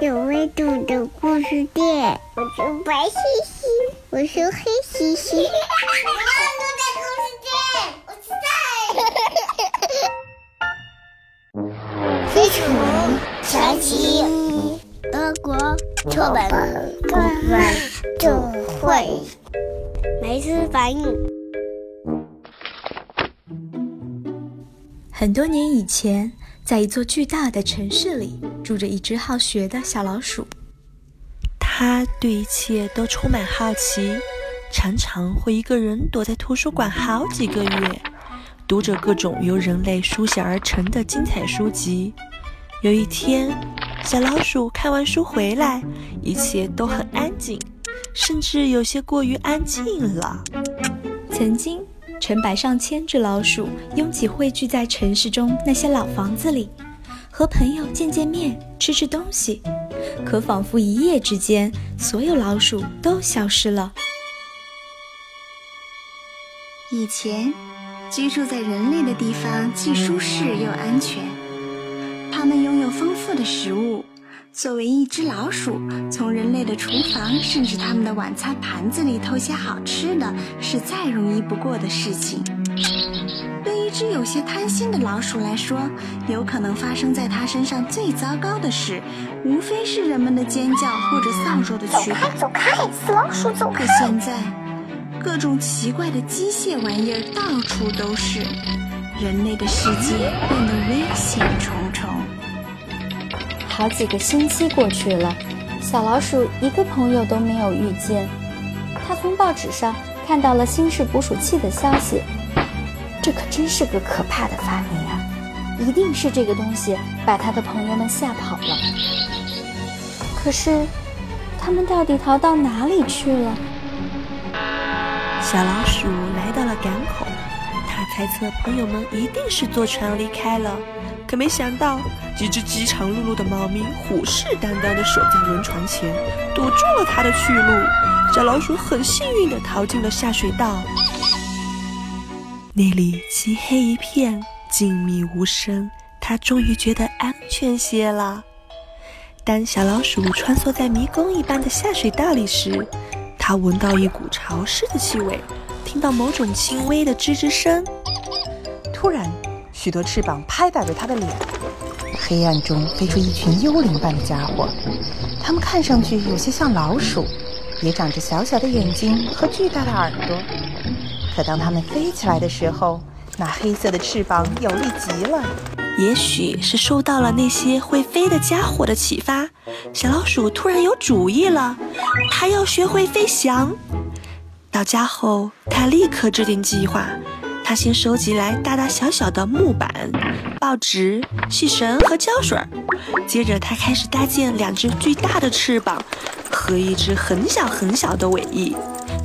有温度的故事店。我是白兮兮，我是黑兮兮。有味道的故事店，我在。非常神奇，德国出版出版就会没事反应。很多年以前，在一座巨大的城市里，住着一只好学的小老鼠。它对一切都充满好奇，常常会一个人躲在图书馆好几个月，读着各种由人类书写而成的精彩书籍。有一天，小老鼠看完书回来，一切都很安静，甚至有些过于安静了。曾经。成百上千只老鼠拥挤汇聚在城市中那些老房子里，和朋友见见面、吃吃东西。可仿佛一夜之间，所有老鼠都消失了。以前，居住在人类的地方既舒适又安全，它们拥有丰富的食物。作为一只老鼠，从人类的厨房甚至他们的晚餐盘子里偷些好吃的，是再容易不过的事情。对有些贪心的老鼠来说，有可能发生在它身上最糟糕的事，无非是人们的尖叫或者扫帚的驱赶。走开，走开，死老鼠，走开！可现在，各种奇怪的机械玩意儿到处都是，人类的世界变得危险重重。好几个星期过去了，小老鼠一个朋友都没有遇见。他从报纸上看到了新式捕鼠器的消息，这可真是个可怕的发明啊！一定是这个东西把他的朋友们吓跑了。可是，他们到底逃到哪里去了？小老鼠来到了港口，他猜测朋友们一定是坐船离开了。可没想到，几只饥肠辘辘的猫咪虎视眈眈地守在轮船前，堵住了它的去路。小老鼠很幸运地逃进了下水道，那里漆黑一片，静谧无声，它终于觉得安全些了。当小老鼠穿梭在迷宫一般的下水道里时，它闻到一股潮湿的气味，听到某种轻微的吱吱声，突然。许多翅膀拍打着他的脸，黑暗中飞出一群幽灵般的家伙，它们看上去有些像老鼠，也长着小小的眼睛和巨大的耳朵。可当它们飞起来的时候，那黑色的翅膀有力极了。也许是受到了那些会飞的家伙的启发，小老鼠突然有主意了，它要学会飞翔。到家后，它立刻制定计划。他先收集来大大小小的木板、报纸、细绳和胶水，接着他开始搭建两只巨大的翅膀和一只很小很小的尾翼。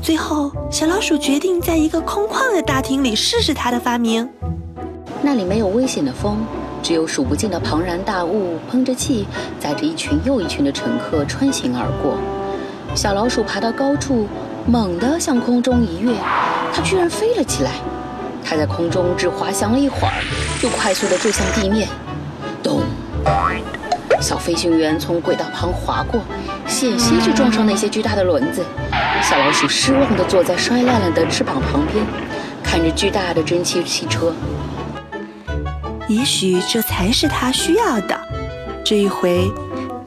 最后，小老鼠决定在一个空旷的大厅里试试它的发明。那里没有危险的风，只有数不尽的庞然大物喷着气，载着一群又一群的乘客穿行而过。小老鼠爬到高处，猛地向空中一跃，它居然飞了起来。它在空中只滑翔了一会儿，就快速地坠向地面。咚！小飞行员从轨道旁滑过，险些就撞上那些巨大的轮子。小老鼠失望地坐在摔烂了的翅膀旁边，看着巨大的蒸汽汽车。也许这才是它需要的。这一回，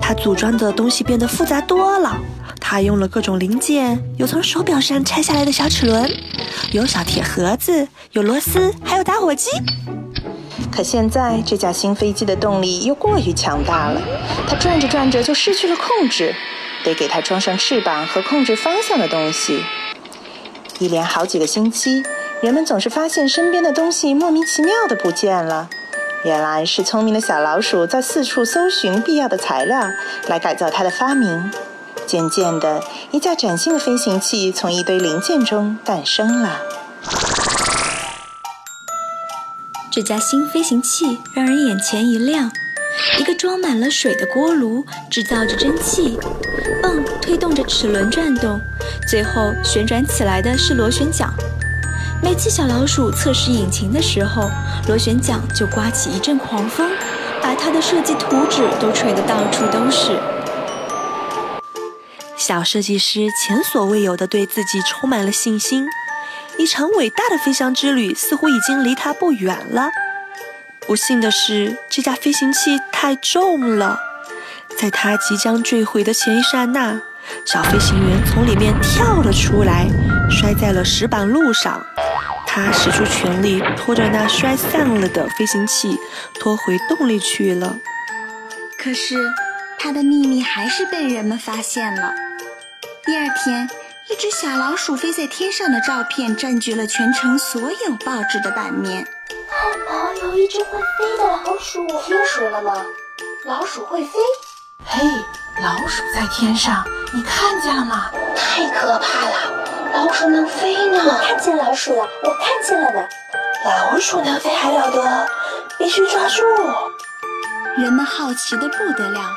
它组装的东西变得复杂多了。他用了各种零件，有从手表上拆下来的小齿轮，有小铁盒子，有螺丝，还有打火机。可现在这架新飞机的动力又过于强大了，它转着转着就失去了控制，得给它装上翅膀和控制方向的东西。一连好几个星期，人们总是发现身边的东西莫名其妙的不见了。原来是聪明的小老鼠在四处搜寻必要的材料，来改造它的发明。渐渐的，一架崭新的飞行器从一堆零件中诞生了。这架新飞行器让人眼前一亮，一个装满了水的锅炉制造着蒸汽，泵推动着齿轮转动，最后旋转起来的是螺旋桨。每次小老鼠测试引擎的时候，螺旋桨就刮起一阵狂风，把它的设计图纸都吹得到处都是。小设计师前所未有的对自己充满了信心，一场伟大的飞翔之旅似乎已经离他不远了。不幸的是，这架飞行器太重了，在它即将坠毁的前一刹那，小飞行员从里面跳了出来，摔在了石板路上。他使出全力拖着那摔散了的飞行器，拖回洞里去了。可是，他的秘密还是被人们发现了。第二天，一只小老鼠飞在天上的照片占据了全城所有报纸的版面。汉堡有一只会飞的老鼠，听说了吗？老鼠会飞？嘿，老鼠在天上，你看见了吗？太可怕了！老鼠能飞呢？我看见老鼠了，我看见了呢。老鼠能飞还了得？必须抓住！人们好奇的不得了，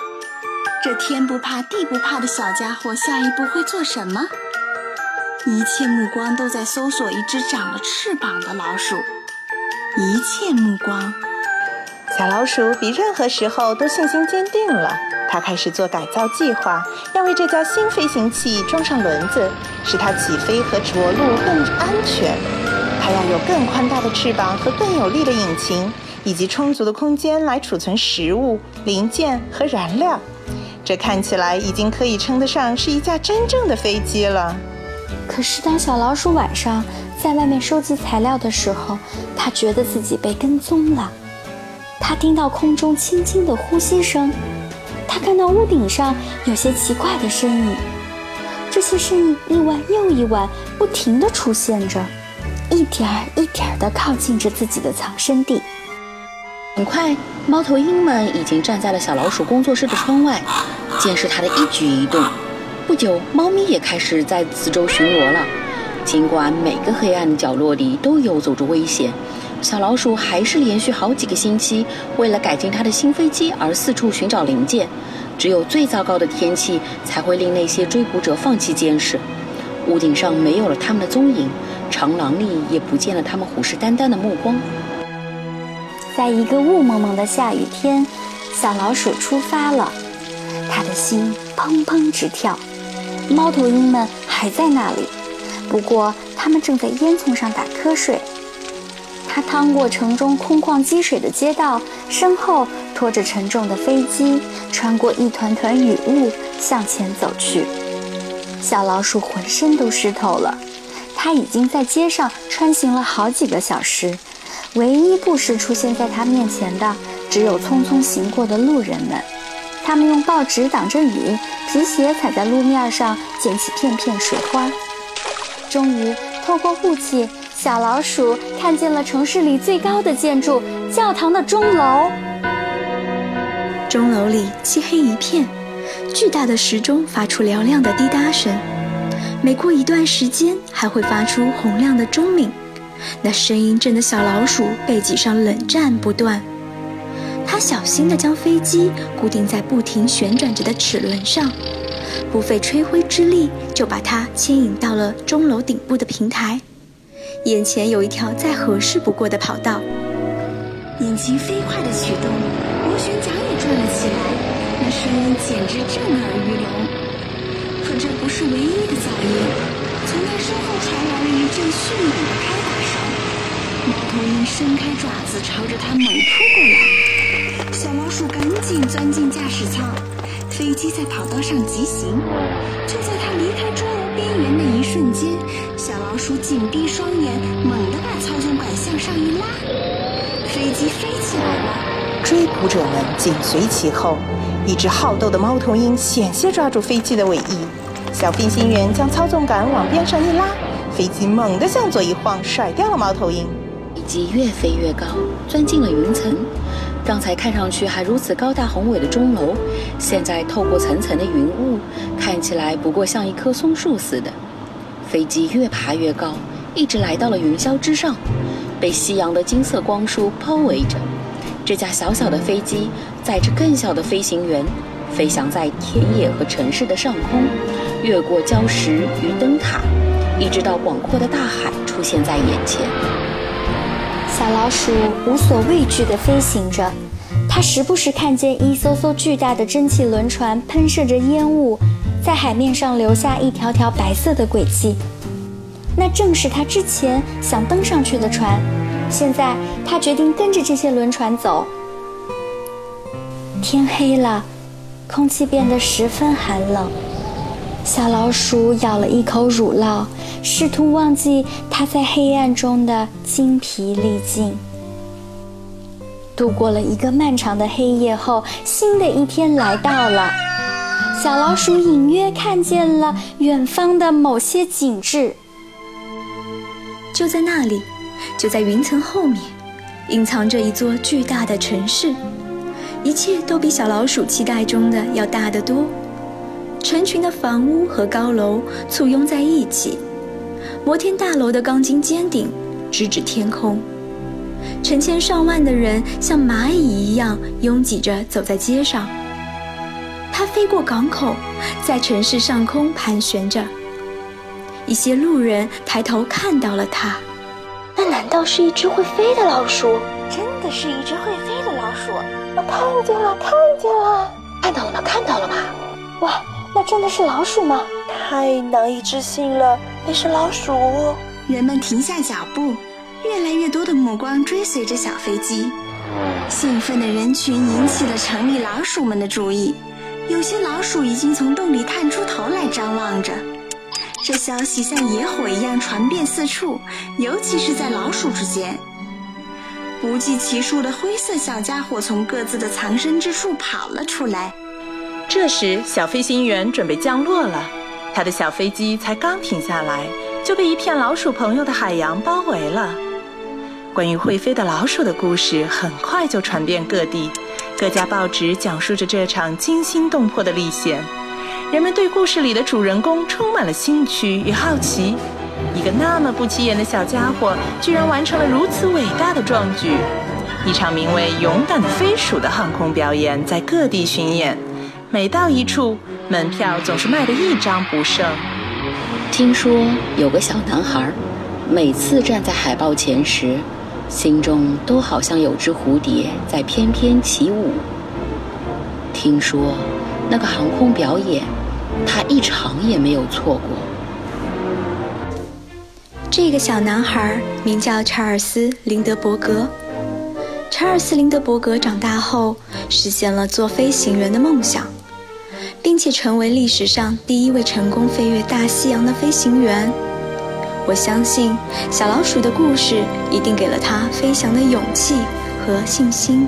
这天不怕地不怕的小家伙下一步会做什么？一切目光都在搜索一只长了翅膀的老鼠。一切目光，小老鼠比任何时候都信心坚定了。它开始做改造计划，要为这架新飞行器装上轮子，使它起飞和着陆更安全。它要有更宽大的翅膀和更有力的引擎，以及充足的空间来储存食物、零件和燃料。这看起来已经可以称得上是一架真正的飞机了。可是，当小老鼠晚上在外面收集材料的时候，它觉得自己被跟踪了。它听到空中轻轻的呼吸声。它看到屋顶上有些奇怪的身影，这些身影一晚又一晚不停地出现着，一点儿一点儿地靠近着自己的藏身地。很快，猫头鹰们已经站在了小老鼠工作室的窗外，监视它的一举一动。不久，猫咪也开始在四周巡逻了。尽管每个黑暗的角落里都游走着危险。小老鼠还是连续好几个星期，为了改进它的新飞机而四处寻找零件。只有最糟糕的天气才会令那些追捕者放弃监视。屋顶上没有了他们的踪影，长廊里也不见了他们虎视眈眈的目光。在一个雾蒙蒙的下雨天，小老鼠出发了，它的心砰砰直跳。猫头鹰们还在那里，不过它们正在烟囱上打瞌睡。它趟过城中空旷积水的街道，身后拖着沉重的飞机，穿过一团团雨雾向前走去。小老鼠浑身都湿透了，它已经在街上穿行了好几个小时，唯一不时出现在它面前的，只有匆匆行过的路人们。他们用报纸挡着雨，皮鞋踩在路面上溅起片片水花。终于，透过雾气。小老鼠看见了城市里最高的建筑——教堂的钟楼。钟楼里漆黑一片，巨大的时钟发出嘹亮的滴答声，每过一段时间还会发出洪亮的钟鸣。那声音震得小老鼠背脊上冷战不断。它小心地将飞机固定在不停旋转着的齿轮上，不费吹灰之力就把它牵引到了钟楼顶部的平台。眼前有一条再合适不过的跑道，引擎飞快地启动，螺旋桨也转了起来，那声音简直震耳欲聋。可这不是唯一的噪音，从他身后传来了一阵迅猛的拍打声。猫头鹰伸开爪子朝着他猛扑过来，小老鼠赶紧钻进驾驶舱，飞机在跑道上疾行。就在它离开钟楼边缘的一瞬间。小老鼠紧闭双眼，猛地把操纵杆向上一拉，飞机飞起来了。追捕者们紧随其后。一只好斗的猫头鹰险些抓住飞机的尾翼。小飞行员将操纵杆往边上一拉，飞机猛地向左一晃，甩掉了猫头鹰。飞机越飞越高，钻进了云层。刚才看上去还如此高大宏伟的钟楼，现在透过层层的云雾，看起来不过像一棵松树似的。飞机越爬越高，一直来到了云霄之上，被夕阳的金色光束包围着。这架小小的飞机载着更小的飞行员，飞翔在田野和城市的上空，越过礁石与灯塔，一直到广阔的大海出现在眼前。小老鼠无所畏惧地飞行着，它时不时看见一艘艘巨大的蒸汽轮船喷射着烟雾。在海面上留下一条条白色的轨迹。那正是它之前想登上去的船。现在它决定跟着这些轮船走。天黑了，空气变得十分寒冷。小老鼠咬了一口乳酪，试图忘记他在黑暗中的精疲力尽。度过了一个漫长的黑夜后，新的一天来到了。小老鼠隐约看见了远方的某些景致。就在那里，就在云层后面，隐藏着一座巨大的城市，一切都比小老鼠期待中的要大得多。成群的房屋和高楼簇拥在一起，摩天大楼的钢筋尖顶直指天空。成千上万的人像蚂蚁一样拥挤着走在街上。它飞过港口，在城市上空盘旋着。一些路人抬头看到了它，那难道是一只会飞的老鼠？真的是一只会飞的老鼠！我看见了，看见了，看到了，看到了吗？哇！那真的是老鼠吗？太难以置信了，那是老鼠！人们停下脚步，越来越多的目光追随着小飞机。兴奋的人群引起了城里老鼠们的注意，有些老鼠已经从洞里探出头来张望着。这消息像野火一样传遍四处，尤其是在老鼠之间。不计其数的灰色小家伙从各自的藏身之处跑了出来。这时，小飞行员准备降落了。他的小飞机才刚停下来，就被一片老鼠朋友的海洋包围了。关于会飞的老鼠的故事很快就传遍各地，各家报纸讲述着这场惊心动魄的历险。人们对故事里的主人公充满了兴趣与好奇。一个那么不起眼的小家伙，居然完成了如此伟大的壮举！一场名为“勇敢的飞鼠”的航空表演在各地巡演。每到一处，门票总是卖得一张不剩。听说有个小男孩，每次站在海报前时，心中都好像有只蝴蝶在翩翩起舞。听说那个航空表演，他一场也没有错过。这个小男孩名叫查尔斯·林德伯格。查尔斯·林德伯格长大后，实现了做飞行员的梦想。并且成为历史上第一位成功飞越大西洋的飞行员。我相信小老鼠的故事一定给了他飞翔的勇气和信心。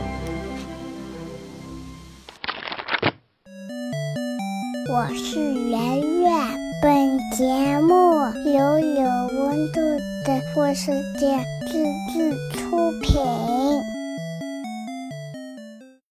我是圆圆，本节目由有温度的副世界自制出品。